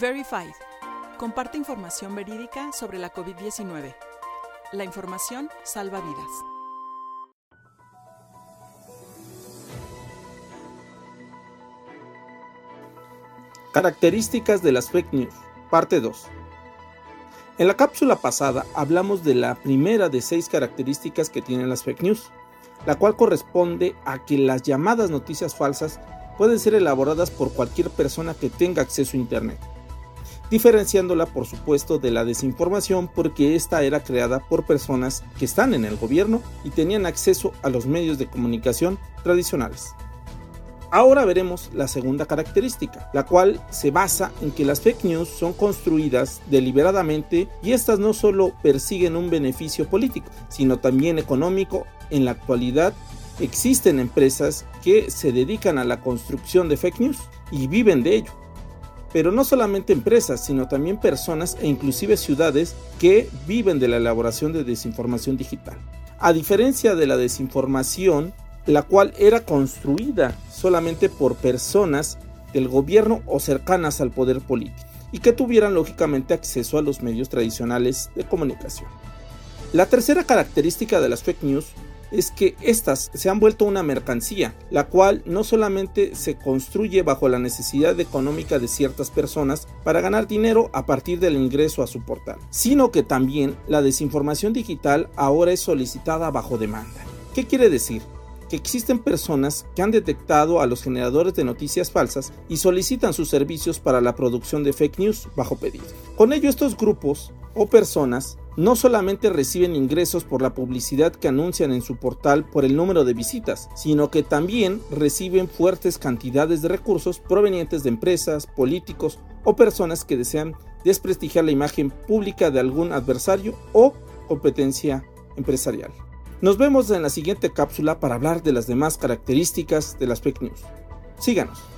Verified. Comparte información verídica sobre la COVID-19. La información salva vidas. Características de las fake news, parte 2. En la cápsula pasada hablamos de la primera de seis características que tienen las fake news, la cual corresponde a que las llamadas noticias falsas pueden ser elaboradas por cualquier persona que tenga acceso a Internet, diferenciándola por supuesto de la desinformación porque esta era creada por personas que están en el gobierno y tenían acceso a los medios de comunicación tradicionales. Ahora veremos la segunda característica, la cual se basa en que las fake news son construidas deliberadamente y estas no solo persiguen un beneficio político, sino también económico. En la actualidad existen empresas que se dedican a la construcción de fake news y viven de ello. Pero no solamente empresas, sino también personas e inclusive ciudades que viven de la elaboración de desinformación digital. A diferencia de la desinformación, la cual era construida solamente por personas del gobierno o cercanas al poder político y que tuvieran lógicamente acceso a los medios tradicionales de comunicación. La tercera característica de las fake news es que éstas se han vuelto una mercancía, la cual no solamente se construye bajo la necesidad económica de ciertas personas para ganar dinero a partir del ingreso a su portal, sino que también la desinformación digital ahora es solicitada bajo demanda. ¿Qué quiere decir? que existen personas que han detectado a los generadores de noticias falsas y solicitan sus servicios para la producción de fake news bajo pedido. Con ello estos grupos o personas no solamente reciben ingresos por la publicidad que anuncian en su portal por el número de visitas, sino que también reciben fuertes cantidades de recursos provenientes de empresas, políticos o personas que desean desprestigiar la imagen pública de algún adversario o competencia empresarial. Nos vemos en la siguiente cápsula para hablar de las demás características de las fake news. Síganos.